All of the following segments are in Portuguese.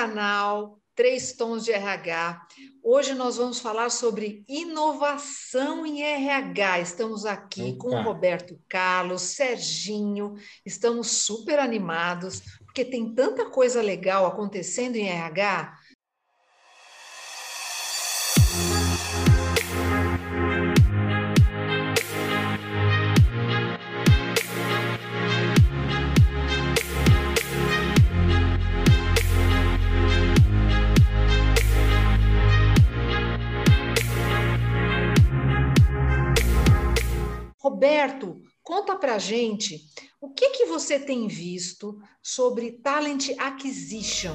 canal Três Tons de RH. Hoje nós vamos falar sobre inovação em RH. Estamos aqui Opa. com o Roberto Carlos, Serginho, estamos super animados, porque tem tanta coisa legal acontecendo em RH Roberto, conta para gente o que, que você tem visto sobre talent acquisition.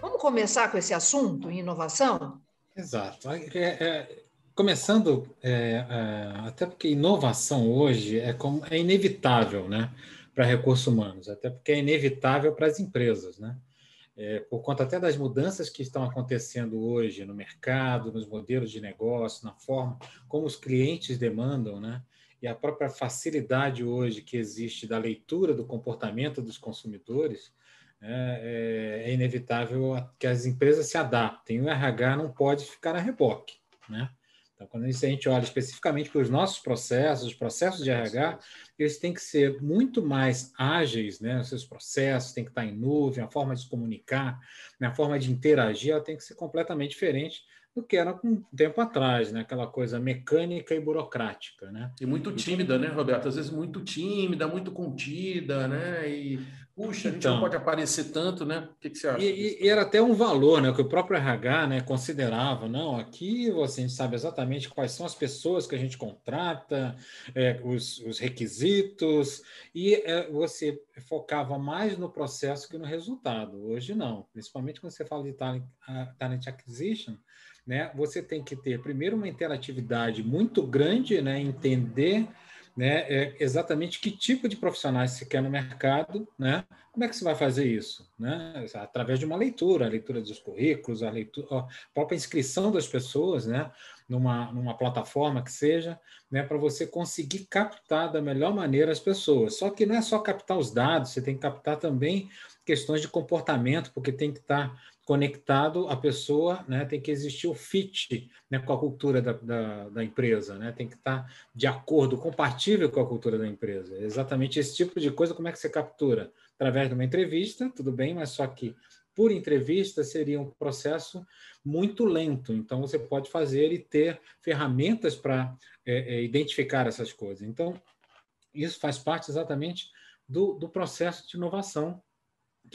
Vamos começar com esse assunto, inovação? Exato. É, é, começando, é, é, até porque inovação hoje é, como, é inevitável né, para recursos humanos, até porque é inevitável para as empresas. Né? É, por conta até das mudanças que estão acontecendo hoje no mercado, nos modelos de negócio, na forma como os clientes demandam, né? E a própria facilidade hoje que existe da leitura do comportamento dos consumidores, né? é, é inevitável que as empresas se adaptem. O RH não pode ficar a reboque, né? Então, quando a gente olha especificamente para os nossos processos, os processos de RH, eles têm que ser muito mais ágeis, né? Os seus processos têm que estar em nuvem, a forma de se comunicar, né? a forma de interagir, ela tem que ser completamente diferente do que era um tempo atrás, né? Aquela coisa mecânica e burocrática, né? E muito tímida, né, Roberto? Às vezes muito tímida, muito contida, né? E puxa, a gente então, não pode aparecer tanto, né? O que, que você acha? E, e, era até um valor, né? Que o próprio RH, né, considerava, não? Aqui você, a gente sabe exatamente quais são as pessoas que a gente contrata, é, os, os, requisitos, e é, você focava mais no processo que no resultado. Hoje não, principalmente quando você fala de talent, talent acquisition né, você tem que ter, primeiro, uma interatividade muito grande, né, entender né, é, exatamente que tipo de profissionais você quer no mercado, né? Como é que você vai fazer isso? Né? Através de uma leitura, a leitura dos currículos, a, leitura, a própria inscrição das pessoas, né? Numa, numa plataforma que seja, né? Para você conseguir captar da melhor maneira as pessoas. Só que não é só captar os dados, você tem que captar também questões de comportamento, porque tem que estar conectado à pessoa, né? tem que existir o fit né? com a cultura da, da, da, empresa, né? tem que estar de acordo, compatível com a cultura da empresa. Exatamente esse tipo de coisa, como é que você captura? Através de uma entrevista, tudo bem, mas só que por entrevista seria um processo muito lento. Então, você pode fazer e ter ferramentas para é, é, identificar essas coisas. Então, isso faz parte exatamente do, do processo de inovação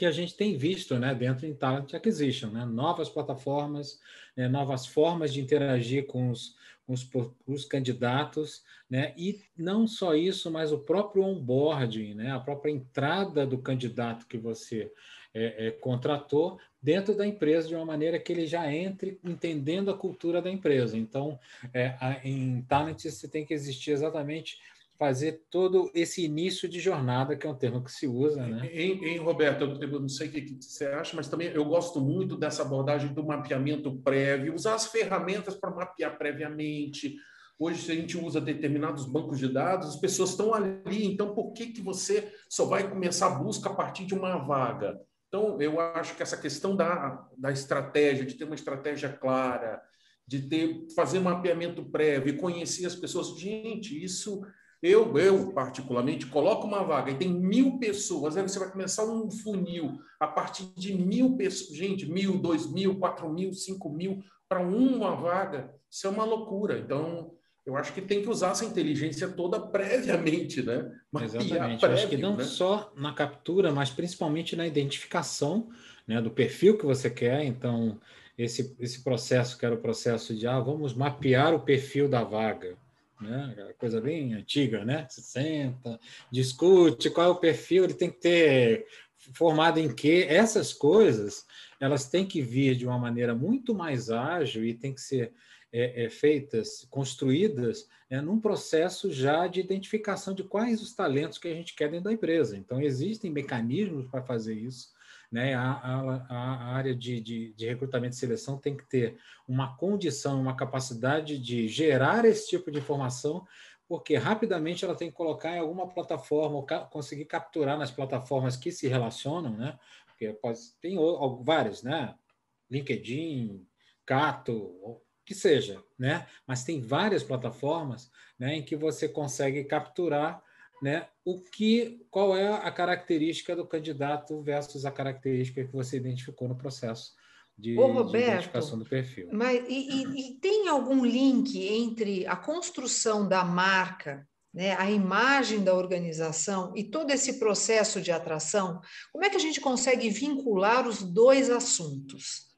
que a gente tem visto né, dentro em Talent Acquisition, né? novas plataformas, né, novas formas de interagir com os, com os, os, candidatos, né? e não só isso, mas o próprio onboarding, né? a própria entrada do candidato que você é, é, contratou dentro da empresa de uma maneira que ele já entre entendendo a cultura da empresa. Então, é, a, em Talent você tem que existir exatamente fazer todo esse início de jornada, que é um termo que se usa, né? Em, em Roberto, eu não sei o que você acha, mas também eu gosto muito dessa abordagem do mapeamento prévio, usar as ferramentas para mapear previamente. Hoje, se a gente usa determinados bancos de dados, as pessoas estão ali, então por que, que você só vai começar a busca a partir de uma vaga? Então, eu acho que essa questão da, da estratégia, de ter uma estratégia clara, de ter fazer mapeamento prévio, conhecer as pessoas, gente, isso eu, eu, particularmente, coloco uma vaga e tem mil pessoas, aí você vai começar um funil a partir de mil pessoas, gente, mil, dois mil, quatro mil, cinco mil, para uma vaga, isso é uma loucura. Então, eu acho que tem que usar essa inteligência toda previamente, né? Exatamente. Prévio, acho que não né? só na captura, mas principalmente na identificação né, do perfil que você quer. Então, esse, esse processo, que era o processo de, ah, vamos mapear o perfil da vaga né? Coisa bem antiga, né? Se senta, discute qual é o perfil, ele tem que ter formado em quê? Essas coisas, elas têm que vir de uma maneira muito mais ágil e tem que ser é, é, feitas, construídas é, num processo já de identificação de quais os talentos que a gente quer dentro da empresa. Então, existem mecanismos para fazer isso né? A, a, a área de, de, de, recrutamento e seleção tem que ter uma condição, uma capacidade de gerar esse tipo de informação porque rapidamente ela tem que colocar em alguma plataforma, ou conseguir capturar nas plataformas que se relacionam, né? Porque pode, tem vários, né? LinkedIn, Cato, que seja, né? Mas tem várias plataformas, né, em que você consegue capturar, né, o que, qual é a característica do candidato versus a característica que você identificou no processo de, Ô, Roberto, de identificação do perfil. Mas e, e, e tem algum link entre a construção da marca né, a imagem da organização e todo esse processo de atração, como é que a gente consegue vincular os dois assuntos?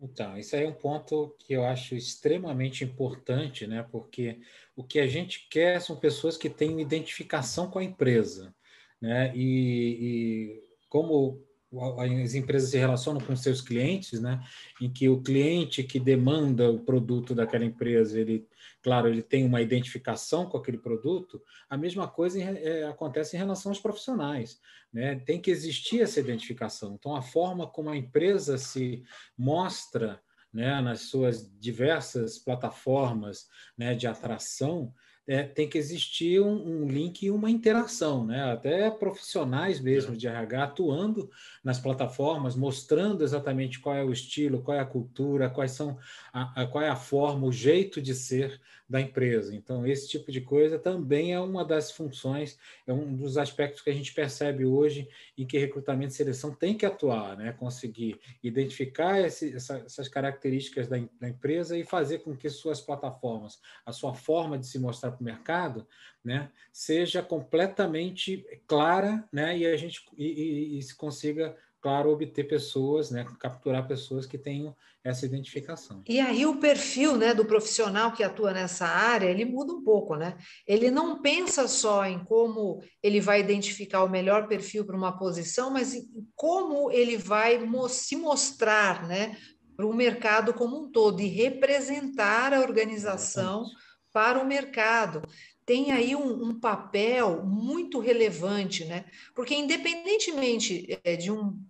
Então, isso aí é um ponto que eu acho extremamente importante, né? Porque o que a gente quer são pessoas que tenham identificação com a empresa, né? E, e como as empresas se relacionam com seus clientes, né? Em que o cliente que demanda o produto daquela empresa, ele, claro, ele tem uma identificação com aquele produto. A mesma coisa é, acontece em relação aos profissionais, né? Tem que existir essa identificação. Então, a forma como a empresa se mostra, né, nas suas diversas plataformas, né, de atração, é, tem que existir um, um, link e uma interação, né? Até profissionais mesmo é. de RH atuando nas plataformas, mostrando exatamente qual é o estilo, qual é a cultura, quais são a, a, qual é a forma, o jeito de ser da empresa. Então, esse tipo de coisa também é uma das funções, é um dos aspectos que a gente percebe hoje em que recrutamento e seleção tem que atuar, né? Conseguir identificar esse, essa, essas características da, da empresa e fazer com que suas plataformas, a sua forma de se mostrar para o mercado, né, seja completamente clara, né, e a gente e, e, e se consiga claro, obter pessoas, né, capturar pessoas que tenham essa identificação. E aí o perfil, né, do profissional que atua nessa área, ele muda um pouco, né? Ele não pensa só em como ele vai identificar o melhor perfil para uma posição, mas em como ele vai se mostrar, né, para o mercado como um todo e representar a organização Exatamente. Para o mercado tem aí um, um, papel muito relevante, né? Porque independentemente eh, de um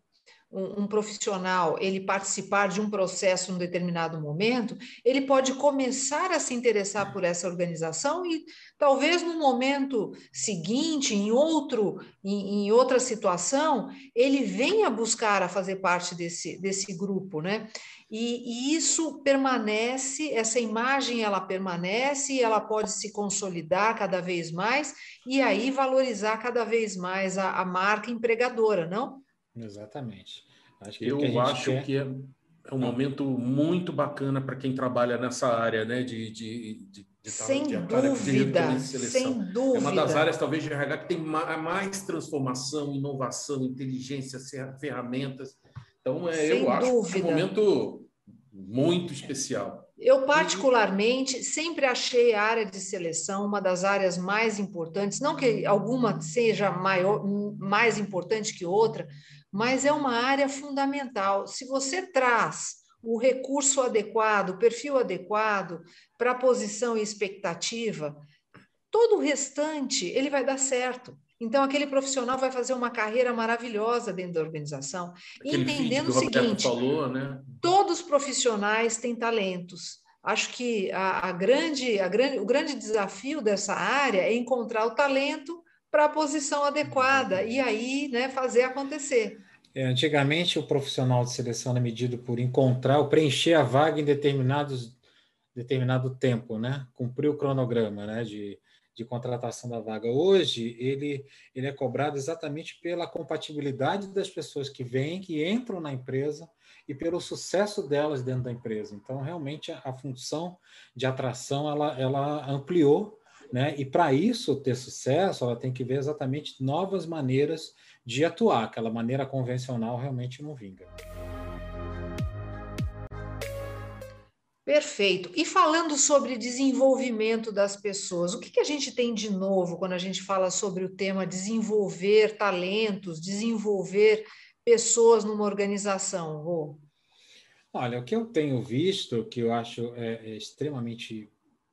um, um, profissional ele participar de um processo em um determinado momento, ele pode começar a se interessar por essa organização e talvez no momento seguinte, em outro, em, em outra situação, ele venha buscar a fazer parte desse, desse grupo, né? E, e, isso permanece, essa imagem ela permanece, ela pode se consolidar cada vez mais e aí valorizar cada vez mais a, a marca empregadora, não? Exatamente. Acho que é Eu que acho quer... que é, é um momento muito bacana para quem trabalha nessa área, né? De, de, de, de sem de, dúvida, de sem dúvida. É uma das áreas, talvez, de RH que tem mais transformação, inovação, inteligência, ferramentas. Então, é, eu acho que é um momento muito especial. Eu, particularmente, sempre achei a área de seleção uma das áreas mais importantes, não que alguma seja maior, mais importante que outra, mas é uma área fundamental. Se você traz o recurso adequado, o perfil adequado para a posição e expectativa, todo o restante ele vai dar certo. Então, aquele profissional vai fazer uma carreira maravilhosa dentro da organização, aquele entendendo o, o seguinte: falou, né? todos os profissionais têm talentos. Acho que a, a, grande, a grande, o grande desafio dessa área é encontrar o talento para a posição adequada e aí né, fazer acontecer. É, antigamente, o profissional de seleção era medido por encontrar ou preencher a vaga em determinados, determinado tempo, né? cumprir o cronograma né? de, de contratação da vaga. Hoje, ele, ele é cobrado exatamente pela compatibilidade das pessoas que vêm, que entram na empresa e pelo sucesso delas dentro da empresa. Então, realmente, a, função de atração ela, ela ampliou né? E para isso ter sucesso, ela tem que ver exatamente novas maneiras de atuar. Aquela maneira convencional realmente não vinga. Perfeito. E falando sobre desenvolvimento das pessoas, o que, que a gente tem de novo quando a gente fala sobre o tema desenvolver talentos, desenvolver pessoas numa organização, Rô? Olha, o que eu tenho visto, que eu acho é, é extremamente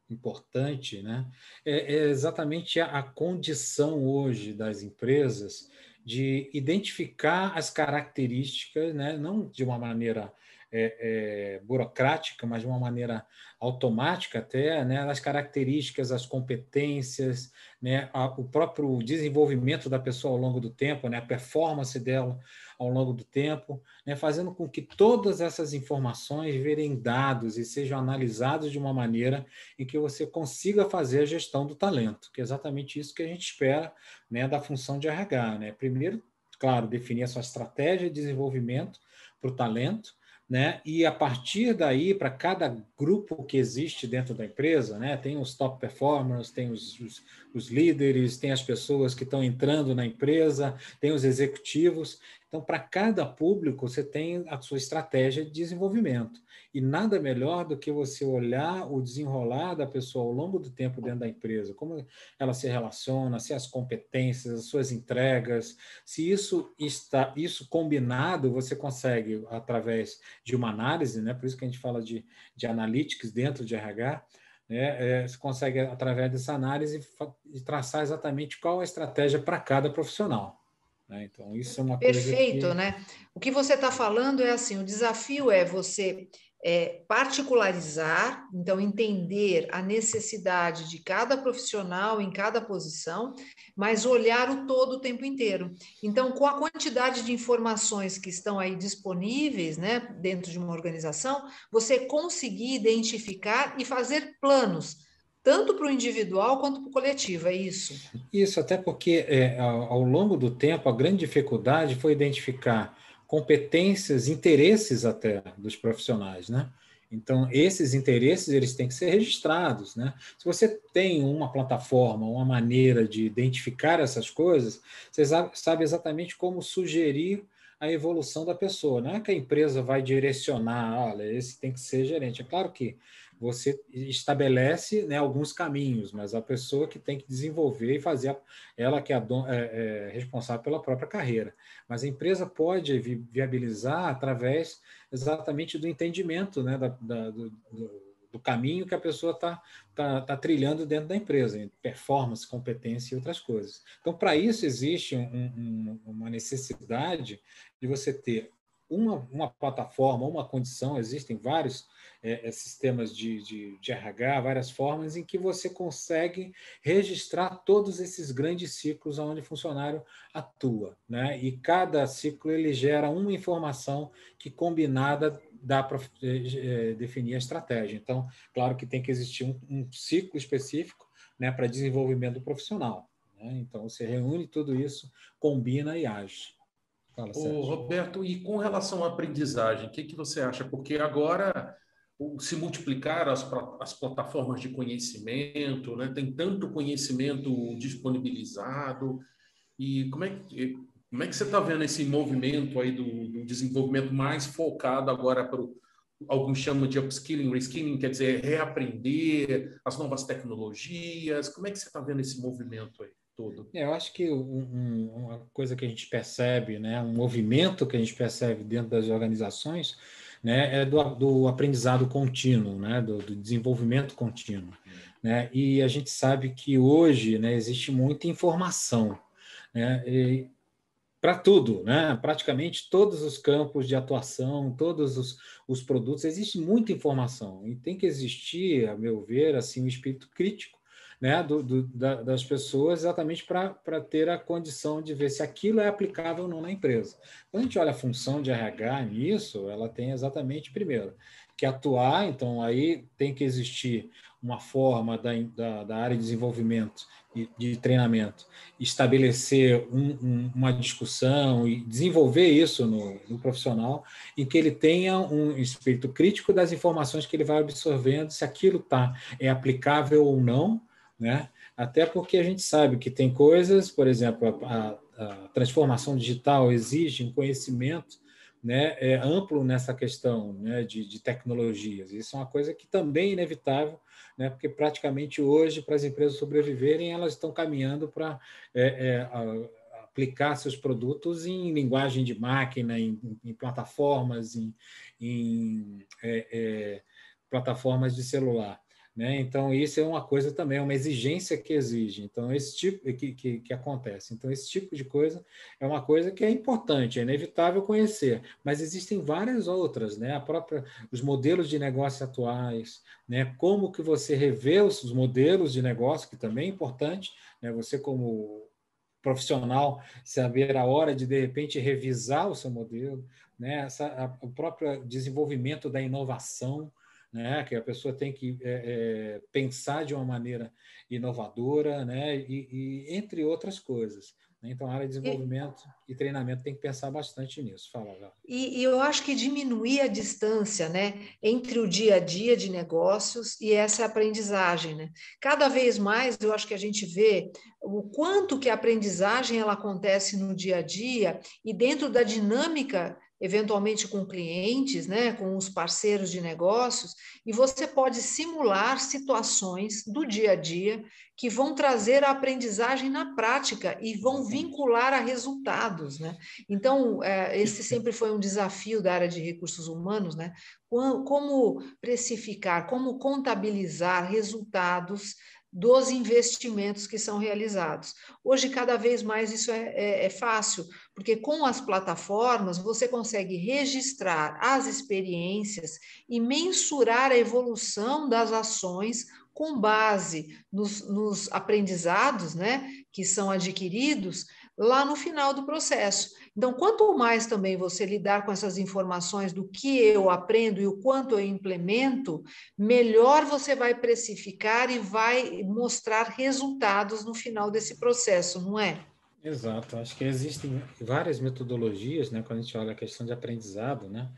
importante, né, é, é exatamente a, a, condição hoje das empresas de identificar as características, né, não de uma maneira é, é, burocrática, mas de uma maneira automática até, né, as características, as competências, né, a, o próprio desenvolvimento da pessoa ao longo do tempo, né, a performance dela ao longo do tempo, né, fazendo com que todas essas informações virem dados e sejam analisados de uma maneira em que você consiga fazer a gestão do talento, que é exatamente isso que a gente espera né, da função de RH. Né? Primeiro, claro, definir a sua estratégia de desenvolvimento para o talento, né? E a partir daí, para cada grupo que existe dentro da empresa, né? Tem os top performers, tem os, os, os líderes, tem as pessoas que estão entrando na empresa, tem os executivos. Então, para cada público, você tem a sua estratégia de desenvolvimento. E nada melhor do que você olhar o desenrolar da pessoa ao longo do tempo dentro da empresa, como ela se relaciona, se as competências, as suas entregas, se isso está isso combinado, você consegue através de uma análise, né? Por isso que a gente fala de, de analytics dentro de RH, né? É, você consegue através dessa análise traçar exatamente qual a estratégia para cada profissional. Né? Então, isso é uma Perfeito, coisa. Perfeito, né? O que você está falando é assim: o desafio é você é, particularizar, então entender a necessidade de cada profissional em cada posição, mas olhar o todo o tempo inteiro. Então, com a quantidade de informações que estão aí disponíveis, né, dentro de uma organização, você conseguir identificar e fazer planos tanto para o individual quanto para o coletivo, é isso? Isso, até porque é, ao, longo do tempo a grande dificuldade foi identificar competências, interesses até dos profissionais, né? Então, esses interesses eles têm que ser registrados, né? Se você tem uma plataforma, uma maneira de identificar essas coisas, você sabe exatamente como sugerir a evolução da pessoa. Não é que a empresa vai direcionar, olha, esse tem que ser gerente. É claro que você estabelece né, alguns caminhos, mas a pessoa que tem que desenvolver e fazer, ela que é, é, é, responsável pela própria carreira. Mas a empresa pode vi viabilizar através exatamente do entendimento né, da, da, do, do, caminho que a pessoa está tá, tá trilhando dentro da empresa, performance, competência e outras coisas. Então, para isso, existe um, um, uma necessidade de você ter uma, uma plataforma, uma condição, existem vários é, é, sistemas de, de, de, RH, várias formas em que você consegue registrar todos esses grandes ciclos onde o funcionário atua. Né? E cada ciclo ele gera uma informação que combinada dá para é, é, definir a estratégia. Então, claro que tem que existir um, um ciclo específico né, para desenvolvimento profissional. Né? Então, você reúne tudo isso, combina e age. Fala, Ô, Roberto, e com relação à aprendizagem, o que, que você acha? Porque agora se multiplicaram as, as plataformas de conhecimento, né? tem tanto conhecimento disponibilizado. E como é que, como é que você está vendo esse movimento aí do, do desenvolvimento mais focado agora para o alguns chamam de upskilling, reskilling, quer dizer, reaprender as novas tecnologias. Como é que você está vendo esse movimento aí É, eu acho que um, uma coisa que a gente percebe, né, um movimento que a gente percebe dentro das organizações né, é do, do aprendizado contínuo, né, do, do desenvolvimento contínuo. Né? E a gente sabe que hoje né, existe muita informação né, para tudo, né? praticamente todos os campos de atuação, todos os, os produtos, existe muita informação e tem que existir, a meu ver, assim, um espírito crítico né, do, do, da, das pessoas exatamente para ter a condição de ver se aquilo é aplicável ou não na empresa. Quando a gente olha a função de RH nisso, ela tem exatamente, primeiro, que atuar, então aí tem que existir uma forma da, da, da área de desenvolvimento e de treinamento, estabelecer um, um, uma discussão e desenvolver isso no, no, profissional, em que ele tenha um espírito crítico das informações que ele vai absorvendo, se aquilo tá, é aplicável ou não, né? Até porque a gente sabe que tem coisas, por exemplo, a, a transformação digital exige um conhecimento né, é amplo nessa questão né, de, de, tecnologias. Isso é uma coisa que também é inevitável, né, porque praticamente hoje, para as empresas sobreviverem, elas estão caminhando para é, é, aplicar seus produtos em linguagem de máquina, em, em plataformas, em, em é, é, plataformas de celular. Né? Então, isso é uma coisa também, é uma exigência que exige. Então, esse tipo que, que, que, acontece. Então, esse tipo de coisa é uma coisa que é importante, é inevitável conhecer, mas existem várias outras, né? A própria, os modelos de negócio atuais, né? Como que você revê os modelos de negócio, que também é importante, né? Você como profissional saber a hora de de repente revisar o seu modelo, né? Essa, a, o próprio desenvolvimento da inovação, né? que a pessoa tem que é, é, pensar de uma maneira inovadora, né? E, e, entre outras coisas. Né? Então, a área de desenvolvimento e, e treinamento tem que pensar bastante nisso. Fala, Val. E, e, eu acho que diminuir a distância né, entre o dia a dia de negócios e essa aprendizagem. Né? Cada vez mais eu acho que a gente vê o quanto que a aprendizagem ela acontece no dia a dia e dentro da dinâmica eventualmente com clientes, né, com os parceiros de negócios, e você pode simular situações do dia a dia que vão trazer a aprendizagem na prática e vão vincular a resultados, né? Então, é, esse sempre foi um desafio da área de recursos humanos, né? Como precificar, como contabilizar resultados dos investimentos que são realizados. Hoje, cada vez mais isso é, é, é, fácil, porque com as plataformas você consegue registrar as experiências e mensurar a evolução das ações com base nos, nos aprendizados né, que são adquiridos lá no final do processo. Então, quanto mais também você lidar com essas informações do que eu aprendo e o quanto eu implemento, melhor você vai precificar e vai mostrar resultados no final desse processo, não é? Exato. Acho que existem várias metodologias, né? Quando a gente olha a questão de aprendizado, né?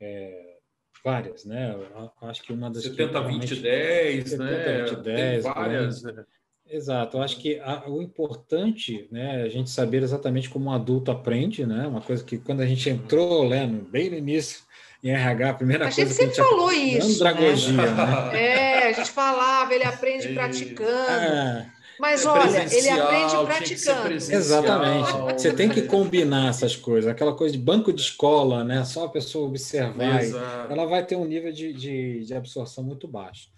É, várias, né? Acho que uma das 70, 20, 10, 70, né? 20, 10, Tem várias, né? Exato, eu acho que a, o importante né, é a gente saber exatamente como um adulto aprende, né? Uma coisa que quando a gente entrou, né, bem no início, em RH, a primeira a coisa gente sempre que a gente falou isso. Andragogia, né? né? É, a gente falava, ele aprende praticando. É. Mas é olha, ele aprende praticando. Exatamente. Você tem que combinar essas coisas. Aquela coisa de banco de escola, né? Só a pessoa observar. Ela vai ter um nível de, de, de absorção muito baixo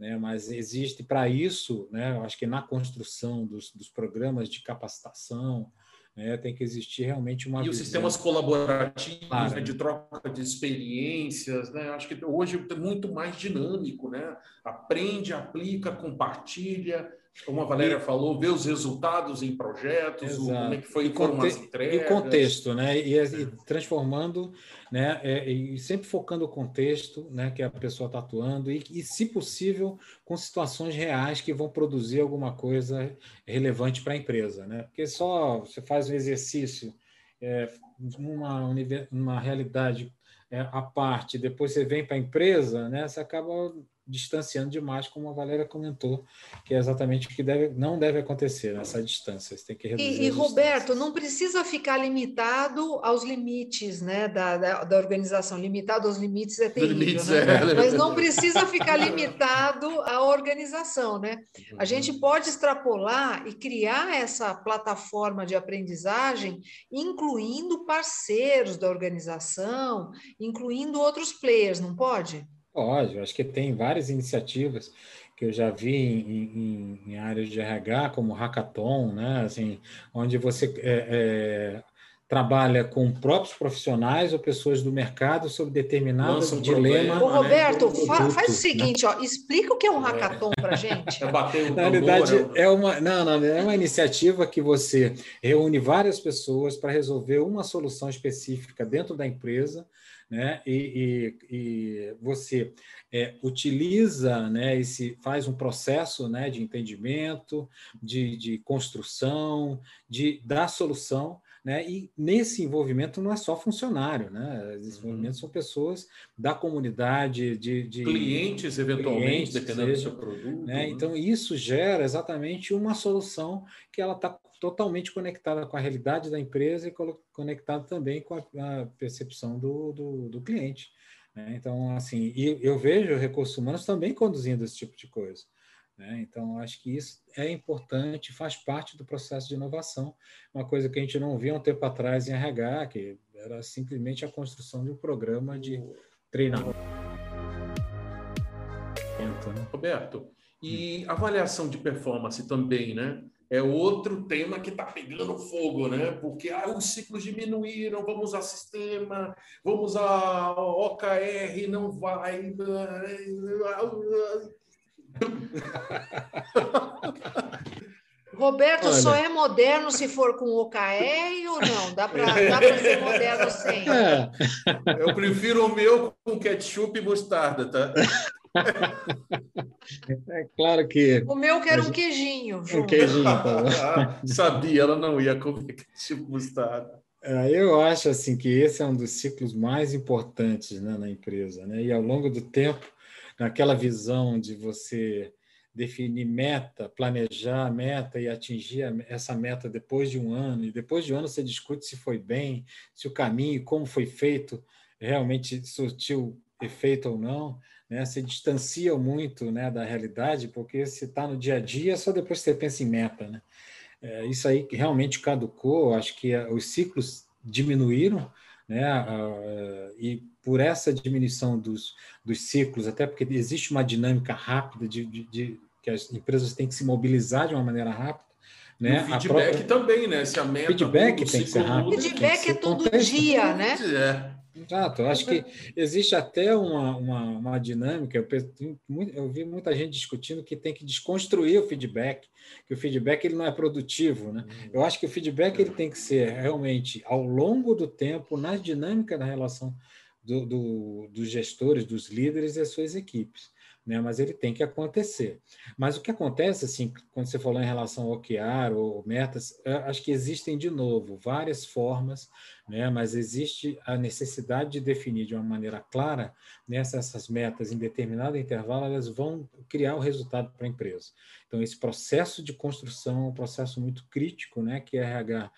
né? mas existe para isso, né? eu acho que na construção dos, dos programas de capacitação, né? tem que existir realmente uma. E visão. os sistemas colaborativos, claro. né? de troca de experiências, né? acho que hoje é muito mais dinâmico, né? aprende, aplica, compartilha como a Valéria e, falou, ver os resultados em projetos, o, como é que foi, e foram as entregas. E contexto, né? E, e transformando, né? É, e sempre focando o contexto, né? Que a pessoa está atuando e, e, se possível, com situações reais que vão produzir alguma coisa relevante para a empresa, né? Porque só você faz um exercício é, numa, numa realidade é, à parte, depois você vem para a empresa, né? Você acaba distanciando demais, como a Valéria comentou, que é exatamente o que deve, não deve acontecer nessa distância. Você tem que reduzir. E, e Roberto, não precisa ficar limitado aos limites né, da, da, da organização. Limitado aos limites é terrível, limites, né? é. mas não precisa ficar limitado à organização. Né? A gente pode extrapolar e criar essa plataforma de aprendizagem, incluindo parceiros da organização, incluindo outros players, não pode? Pode, acho que tem várias iniciativas que eu já vi em, em, em áreas de RH, como Hackathon, né? assim, onde você é, é, trabalha com próprios profissionais ou pessoas do mercado sobre determinado um dilema. Ô, Roberto, né? produto, faz o seguinte, né? ó, explica o que é um hackathon para gente. É bater Na realidade, né? é uma, não, não, é uma iniciativa que você reúne várias pessoas para resolver uma solução específica dentro da empresa né? E, e, e você é, utiliza, né? Esse faz um processo, né? De entendimento, de, de construção, de da solução. Né? E nesse envolvimento não é só funcionário, né? Esses uhum. envolvimentos são pessoas da comunidade, de, de clientes, eventualmente, clientes, dependendo seja, do seu produto. Né? Então, isso gera exatamente uma solução que ela está totalmente conectada com a realidade da empresa e conectada também com a, a percepção do, do, do cliente. Né? Então, assim, e eu vejo recursos humanos também conduzindo esse tipo de coisa. Né? Então, acho que isso é importante, faz parte do processo de inovação, uma coisa que a gente não via um tempo atrás em RH, que era simplesmente a construção de um programa de treinamento. né? Roberto, e avaliação de performance também, né? É outro tema que está pegando fogo, né? Porque ah, os ciclos diminuíram, vamos usar sistema, vamos a OKR, não vai. Roberto Olha. só é moderno se for com OKR ou não? Dá para ser moderno sem? É. Eu prefiro o meu com ketchup e mostarda, tá? É claro que. O meu quer um queijinho. Um queijinho, tá Sabia, ela não ia comer ketchup mostarda. É, eu acho assim que esse é um dos ciclos mais importantes né, na empresa, né? E ao longo do tempo, naquela visão de você definir meta, planejar a meta e atingir essa meta depois de um ano, e depois de um ano você discute se foi bem, se o caminho, como foi feito, realmente surtiu efeito ou não, né? se distancia muito né, da realidade, porque se está no dia a dia, só depois você pensa em meta. Né? É, isso aí realmente caducou, acho que os ciclos diminuíram, né? e por essa diminuição dos, dos ciclos, até porque existe uma dinâmica rápida de, de, de que as empresas têm que se mobilizar de uma maneira rápida. Né? o feedback própria... também, né? Se a meta feedback tem que ser rápido. Feedback é todo dia, né? É. Exato, eu acho que existe até uma, uma, uma dinâmica. Eu, eu, vi muita gente discutindo que tem que desconstruir o feedback, que o feedback ele não é produtivo. Né? Uhum. Eu acho que o feedback ele tem que ser realmente ao longo do tempo, na dinâmica da relação do, do, dos gestores, dos líderes e as suas equipes né? mas ele tem que acontecer. Mas o que acontece, assim, quando você falou em relação ao OKR ou metas, acho que existem, de novo, várias formas, né? mas existe a necessidade de definir de uma maneira clara né, essas metas em determinado intervalo elas vão criar o resultado para a empresa. Então, esse processo de construção é um processo muito crítico, né, que a RH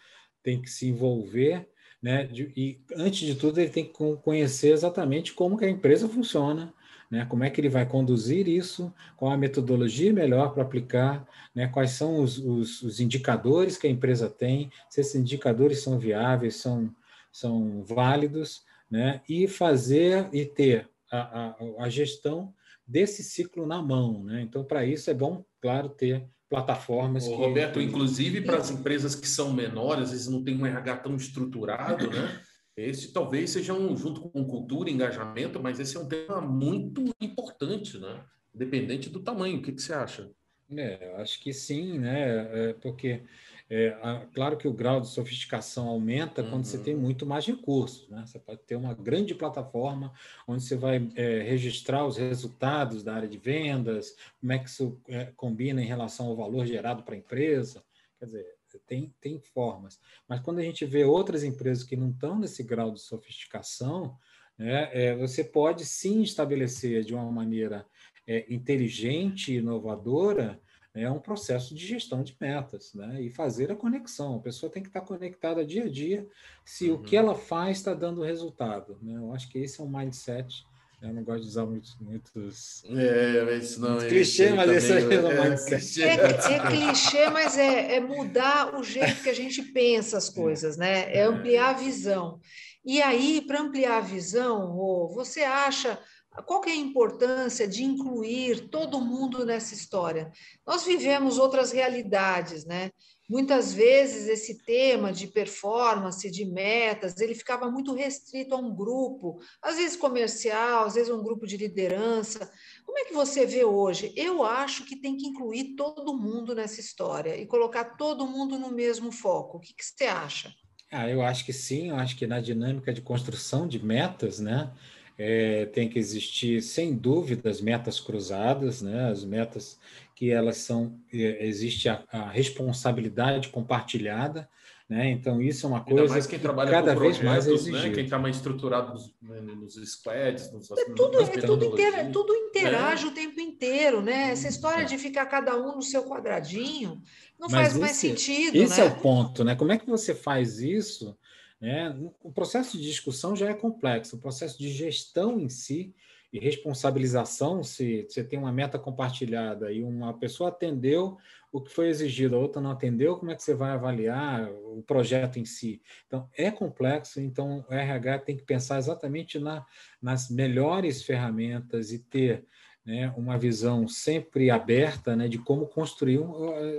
tem que se envolver né? E antes de tudo ele tem que conhecer exatamente como que a empresa funciona, né? Como é que ele vai conduzir isso? Qual a metodologia melhor para aplicar? Né? Quais são os, os, os, indicadores que a empresa tem? Se esses indicadores são viáveis, são, são válidos, né? E fazer e ter a, a, a gestão desse ciclo na mão, né? Então, para isso é bom, claro, ter plataformas. Ô, que... Roberto, inclusive para as empresas que são menores, às vezes não tem um RH tão estruturado, né? Esse talvez seja um, junto com cultura e engajamento, mas esse é um tema muito importante, né? Independente do tamanho. O que, que você acha? É, acho que sim, né? É, porque é, a, claro que o grau de sofisticação aumenta uhum. quando você tem uhum. muito mais recursos. Né? Você pode ter uma grande plataforma onde você vai é, registrar os resultados da área de vendas, como é que isso é, combina em relação ao valor gerado para a empresa. Quer dizer, tem, tem formas. Mas quando a gente vê outras empresas que não estão nesse grau de sofisticação, né, é, você pode sim estabelecer de uma maneira é, inteligente e inovadora é um processo de gestão de metas, né? E fazer a conexão. A pessoa tem que estar conectada dia a dia se uhum. o que uhum. ela faz está dando resultado. Né? Eu acho que esse é um mindset eu não gosto de usar muitos. muitos é, isso não é. Clichê, mas esse aí é, é, é, é clichê, mas é, é mudar o jeito que a gente pensa as coisas, né? É ampliar a visão. E aí, para ampliar a visão, você acha qual que é a importância de incluir todo mundo nessa história? Nós vivemos outras realidades, né? Muitas vezes esse tema de performance, de metas, ele ficava muito restrito a um grupo, às vezes comercial, às vezes um grupo de liderança. Como é que você vê hoje? Eu acho que tem que incluir todo mundo nessa história e colocar todo mundo no mesmo foco. O que, que você acha? Ah, eu acho que sim, eu acho que na dinâmica de construção de metas, né? É, tem que existir, sem dúvida, as metas cruzadas, né? as metas que elas são é, existe a, a responsabilidade compartilhada, né? Então isso é uma coisa Ainda mais quem trabalha cada vez mais é Né? Quem está mais estruturado nos, né, nos squads, nos, é tudo, é tudo, inter, tudo interage é. o tempo inteiro, né? Essa história de ficar cada um no seu quadradinho não Mas faz esse, mais sentido. Esse né? é o ponto, né? Como é que você faz isso? Né? O processo de discussão já é complexo, o processo de gestão em si e responsabilização, se você tem uma meta compartilhada e uma pessoa atendeu o que foi exigido, a outra não atendeu, como é que você vai avaliar o projeto em si? Então, é complexo, então o RH tem que pensar exatamente na, nas melhores ferramentas e ter né, uma visão sempre aberta né, de como construir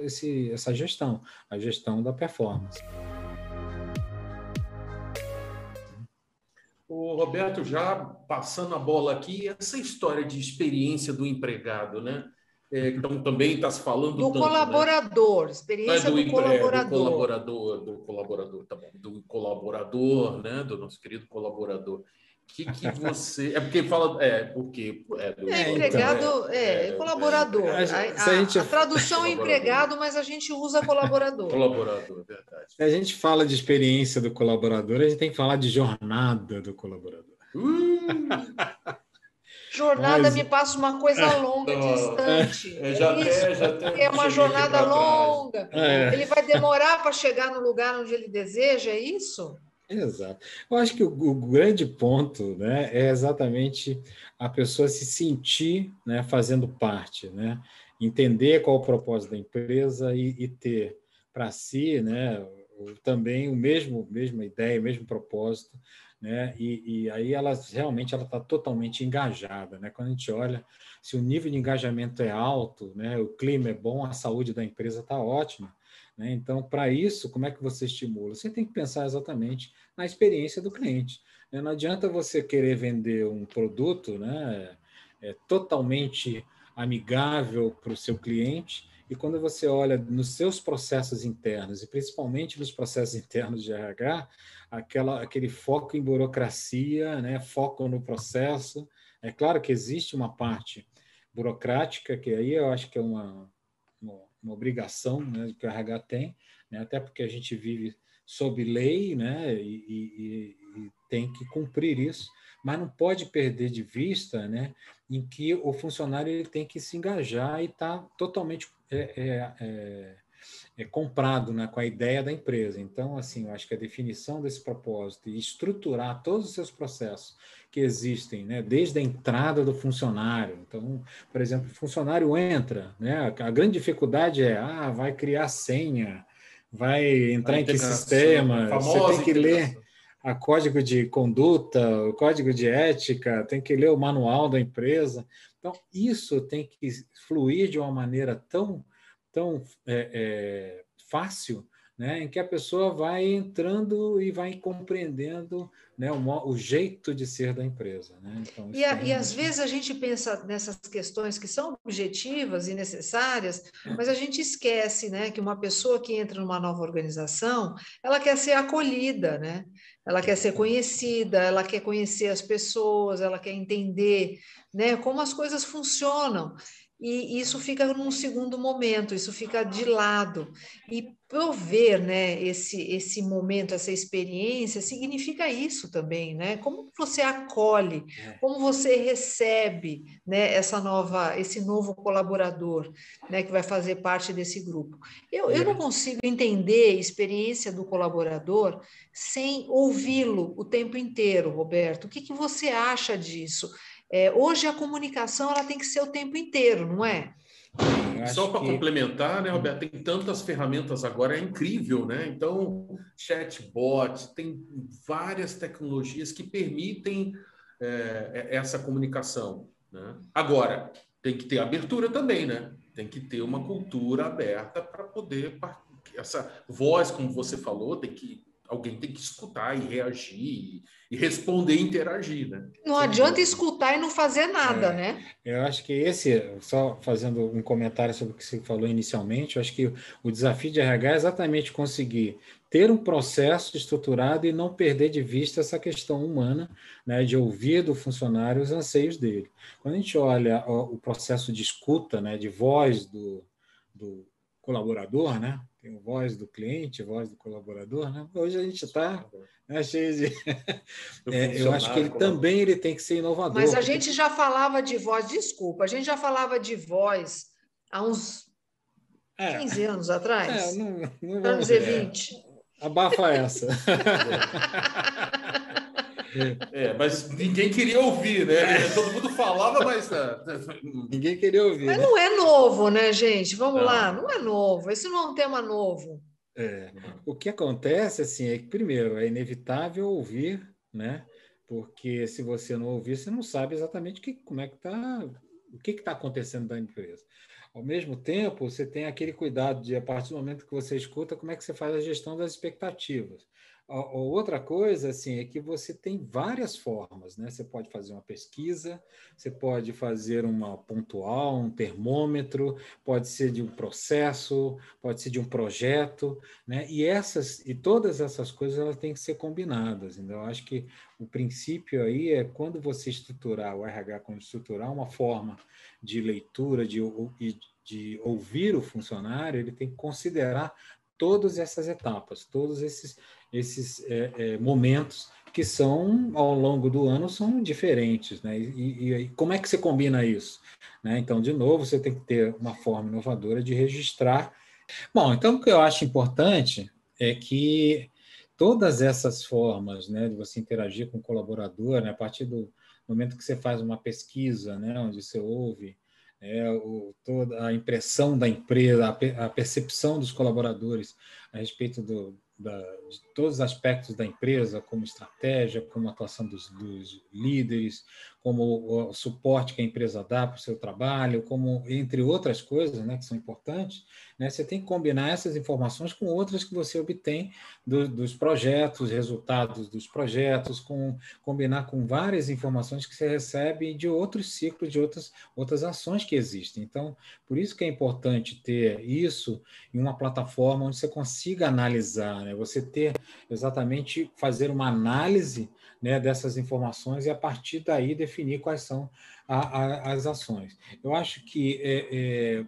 esse, essa gestão, a gestão da performance. O Roberto, já passando a bola aqui, essa história de experiência do empregado, né? É, então também está se falando do tanto, colaborador, né? experiência do, do, colaborador. do colaborador, do colaborador, tá bom, do colaborador, né? Do nosso querido colaborador que, que você. É porque fala. É, porque. É, do... é empregado, então, é, é, é, colaborador. A, a, gente... a, tradução é empregado, mas a gente usa colaborador. colaborador, verdade. Se a gente fala de experiência do colaborador, a gente tem que falar de jornada do colaborador. Uh! Jornada mas... me passa uma coisa longa, distante. É, já é, já é uma jornada longa. É. Ele vai demorar para chegar no lugar onde ele deseja, é isso? Exato. Eu acho que o, o, grande ponto né, é exatamente a pessoa se sentir né, fazendo parte, né? entender qual o propósito da empresa e, e ter para si né, também o mesmo mesma ideia, o mesmo propósito, né? E, e aí ela realmente ela está totalmente engajada, né? Quando a gente olha se o nível de engajamento é alto, né? O clima é bom, a saúde da empresa está ótima. Né? Então, para isso, como é que você estimula? Você tem que pensar exatamente na experiência do cliente. Né? Não adianta você querer vender um produto né, é, totalmente amigável para o seu cliente e quando você olha nos seus processos internos, e principalmente nos processos internos de RH, aquela, aquele foco em burocracia, né, foco no processo. É claro que existe uma parte burocrática, que aí eu acho que é uma, uma, obrigação né, que o RH tem, né, até porque a gente vive sob lei, né, e, e, e, tem que cumprir isso, mas não pode perder de vista, né, em que o funcionário ele tem que se engajar e estar tá totalmente é, é, é, comprado né, com a ideia da empresa. Então, assim, eu acho que a definição desse propósito e estruturar todos os seus processos que existem, né, desde a entrada do funcionário. Então, por exemplo, o funcionário entra, né, a grande dificuldade é, ah, vai criar senha, vai entrar em que sistema, você tem que ler a código de conduta, o código de ética, tem que ler o manual da empresa. Então, isso tem que fluir de uma maneira tão, tão é, é, fácil, né, em que a pessoa vai entrando e vai compreendendo né, o, o, jeito de ser da empresa. Né? Então, e, a, e às vezes a gente pensa nessas questões que são objetivas e necessárias, mas a gente esquece né, que uma pessoa que entra numa nova organização, ela quer ser acolhida, né? ela quer ser conhecida, ela quer conhecer as pessoas, ela quer entender né, como as coisas funcionam e isso fica num segundo momento, isso fica de lado. E prover né, esse, esse momento, essa experiência, significa isso também, né? Como você acolhe, é. como você recebe né, essa nova, esse novo colaborador né, que vai fazer parte desse grupo. Eu, eu não consigo entender a experiência do colaborador sem ouvi-lo o tempo inteiro, Roberto. O que, que você acha disso? É, hoje a comunicação ela tem que ser o tempo inteiro, não é? Só para que... complementar, né, Roberto, tem tantas ferramentas agora, é incrível, né? Então, chatbot, tem várias tecnologias que permitem é, é essa comunicação. Né? Agora, tem que ter abertura também, né? Tem que ter uma cultura aberta para poder. Essa voz, como você falou, tem que alguém tem que escutar e reagir e responder e interagir, né? Não Sem adianta dúvida. escutar e não fazer nada, é, né? Eu acho que esse, só fazendo um comentário sobre o que você falou inicialmente, eu acho que o desafio de RH é exatamente conseguir ter um processo estruturado e não perder de vista essa questão humana, né, de ouvir do funcionário os anseios dele. Quando a gente olha o processo de escuta, né, de voz do, do colaborador, né, tem voz do cliente, voz do colaborador, né? Hoje a gente está né, cheio de. é, eu acho que ele também ele tem que ser inovador. Mas a porque... gente já falava de voz, desculpa, a gente já falava de voz há uns é. 15 anos atrás. É, não, não vamos dizer 20. Abafa essa. É, mas ninguém queria ouvir, né? Todo mundo falava, mas ah, ninguém queria ouvir. Mas né? não é novo, né, gente? Vamos não. lá, não é novo. Esse não é um tema novo. É. O que acontece assim é que primeiro é inevitável ouvir, né? Porque se você não ouvir, você não sabe exatamente que, como é que está o que está acontecendo da empresa. Ao mesmo tempo, você tem aquele cuidado de, a partir do momento que você escuta, como é que você faz a gestão das expectativas. Outra coisa assim é que você tem várias formas, né? Você pode fazer uma pesquisa, você pode fazer uma pontual, um termômetro, pode ser de um processo, pode ser de um projeto, né? E essas e todas essas coisas elas têm que ser combinadas. Então, eu acho que o princípio aí é quando você estruturar o RH, quando estruturar uma forma de leitura, de, de, de ouvir o funcionário, ele tem que considerar todas essas etapas, todos esses esses é, é, momentos que são, ao longo do ano, são diferentes. Né? E, e, como é que você combina isso? Né? Então, de novo, você tem que ter uma forma inovadora de registrar. Bom, então o que eu acho importante é que todas essas formas né, de você interagir com o colaborador, né, a partir do momento que você faz uma pesquisa, né, onde você ouve é, o, toda a impressão da empresa, a, a percepção dos colaboradores a respeito do, da, de todos os aspectos da empresa, como estratégia, como atuação dos, dos líderes, como o suporte que a empresa dá para o seu trabalho, como entre outras coisas, né, que são importantes, né, você tem que combinar essas informações com outras que você obtém do, dos projetos, resultados dos projetos, com combinar com várias informações que você recebe de outros ciclos, de outras outras ações que existem. Então, por isso que é importante ter isso em uma plataforma onde você consiga analisar, né, você ter exatamente fazer uma análise né, dessas informações e a partir daí definir quais são a, a, as ações. Eu acho que é, é,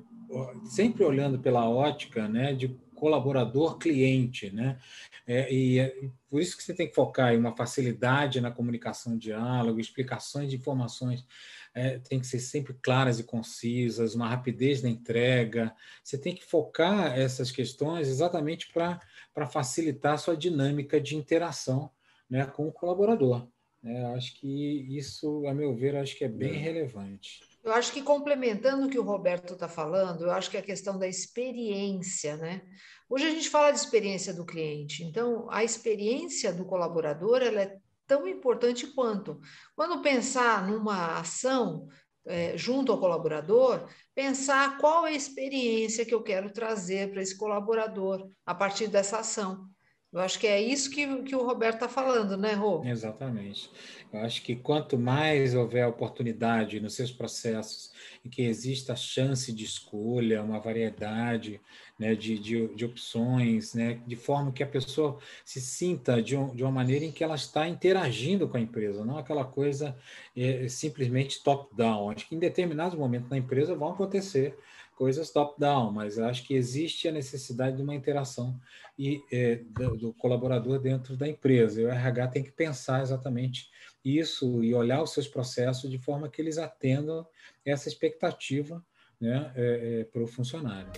sempre olhando pela ótica né, de colaborador-cliente, né? É, e é por isso que você tem que focar em uma facilidade na comunicação, diálogo, explicações de informações é, tem que ser sempre claras e concisas, uma rapidez na entrega. Você tem que focar essas questões exatamente para facilitar a sua dinâmica de interação né, com o colaborador. Né? Acho que isso, a meu ver, acho que é bem é. relevante. Eu acho que complementando o que o Roberto está falando, eu acho que a questão da experiência, né? Hoje a gente fala de experiência do cliente, então a experiência do colaborador ela é tão importante quanto. Quando pensar numa ação é, junto ao colaborador, pensar qual é a experiência que eu quero trazer para esse colaborador a partir dessa ação. Eu acho que é isso que, que o Roberto está falando, né, Rô? Exatamente. Eu acho que quanto mais houver oportunidade nos seus processos em que exista chance de escolha, uma variedade né, de, de, de, opções, né, de forma que a pessoa se sinta de, um, de uma maneira em que ela está interagindo com a empresa, não aquela coisa é, simplesmente top-down. Acho que em determinados momentos na empresa vão acontecer coisas top-down, mas acho que existe a necessidade de uma interação e, é, do, do, colaborador dentro da empresa. E o RH tem que pensar exatamente isso e olhar os seus processos de forma que eles atendam essa expectativa né, é, é, para o funcionário.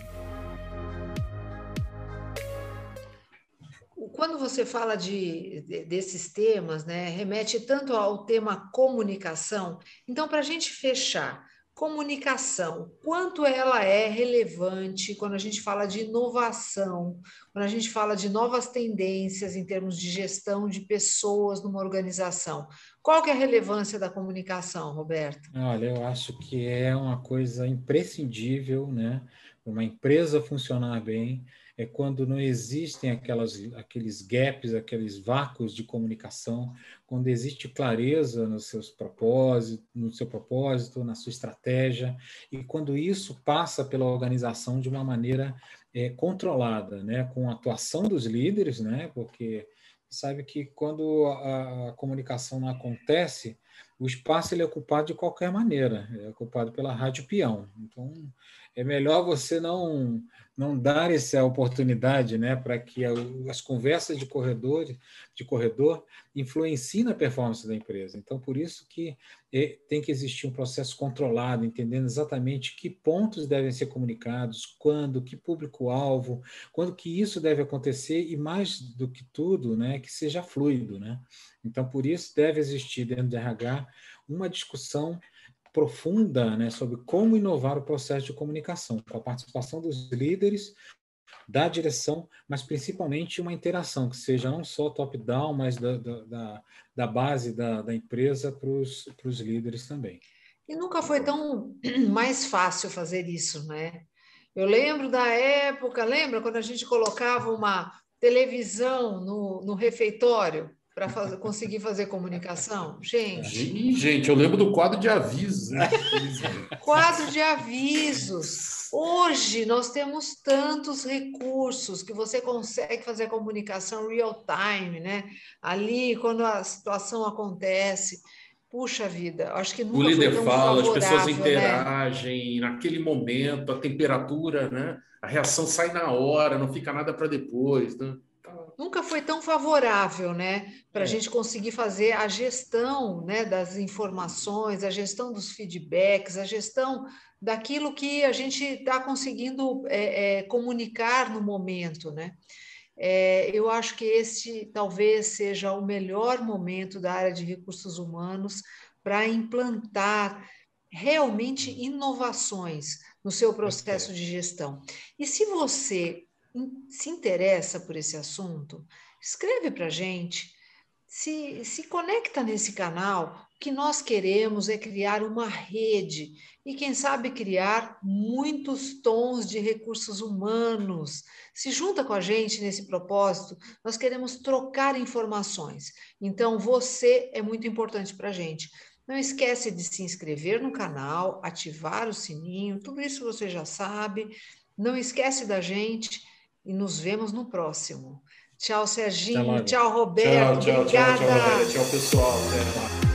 Quando você fala de, de, desses temas, né, remete tanto ao tema comunicação. Então, para a gente fechar, comunicação, quanto ela é relevante quando a gente fala de inovação, quando a gente fala de novas tendências em termos de gestão de pessoas numa organização. Qual que é a relevância da comunicação, Roberto? Olha, eu acho que é uma coisa imprescindível, né? Uma empresa funcionar bem, é quando não existem aquelas, aqueles gaps, aqueles vácuos de comunicação, quando existe clareza nos seus propósitos, no seu propósito, na sua estratégia, e quando isso passa pela organização de uma maneira é, controlada, né, com a atuação dos líderes, né, porque sabe que quando a, a comunicação não acontece, o espaço ele é ocupado de qualquer maneira, é ocupado pela rádio peão. Então, é melhor você não não dar essa oportunidade né, para que as conversas de corredor, de corredor influenciem na performance da empresa. Então, por isso que é, tem que existir um processo controlado, entendendo exatamente que pontos devem ser comunicados, quando, que público-alvo, quando que isso deve acontecer e, mais do que tudo, né, que seja fluido. Né? Então, por isso deve existir dentro de RH uma discussão profunda né, sobre como inovar o processo de comunicação, com a participação dos líderes, da direção, mas principalmente uma interação que seja não só top-down, mas da, da, da, base da, da empresa para os líderes também. E nunca foi tão mais fácil fazer isso, né? Eu lembro da época, lembra quando a gente colocava uma televisão no, no refeitório para conseguir fazer comunicação? Gente. Gente, eu lembro do quadro de avisos. Né? quadro de avisos. Hoje nós temos tantos recursos que você consegue fazer comunicação real time, né? Ali, quando a situação acontece. Puxa vida, acho que nunca O líder fala, as pessoas né? interagem né? naquele momento, a temperatura, né? A reação sai na hora, não fica nada para depois, né? Nunca foi tão favorável, né, para a é. gente conseguir fazer a gestão, né, das informações, a gestão dos feedbacks, a gestão daquilo que a gente está conseguindo é, é, comunicar no momento, né? É, eu acho que esse talvez seja o melhor momento da área de recursos humanos para implantar realmente inovações no seu processo de gestão. E se você se interessa por esse assunto, escreve para a gente, se, se conecta nesse canal. O que nós queremos é criar uma rede e, quem sabe, criar muitos tons de recursos humanos. Se junta com a gente nesse propósito, nós queremos trocar informações. Então, você é muito importante para a gente. Não esquece de se inscrever no canal, ativar o sininho, tudo isso você já sabe. Não esquece da gente e nos vemos no próximo. Tchau, Serginho. Tchau, Roberto. Tchau, tchau, Obrigada. Tchau, tchau, tchau, pessoal. Até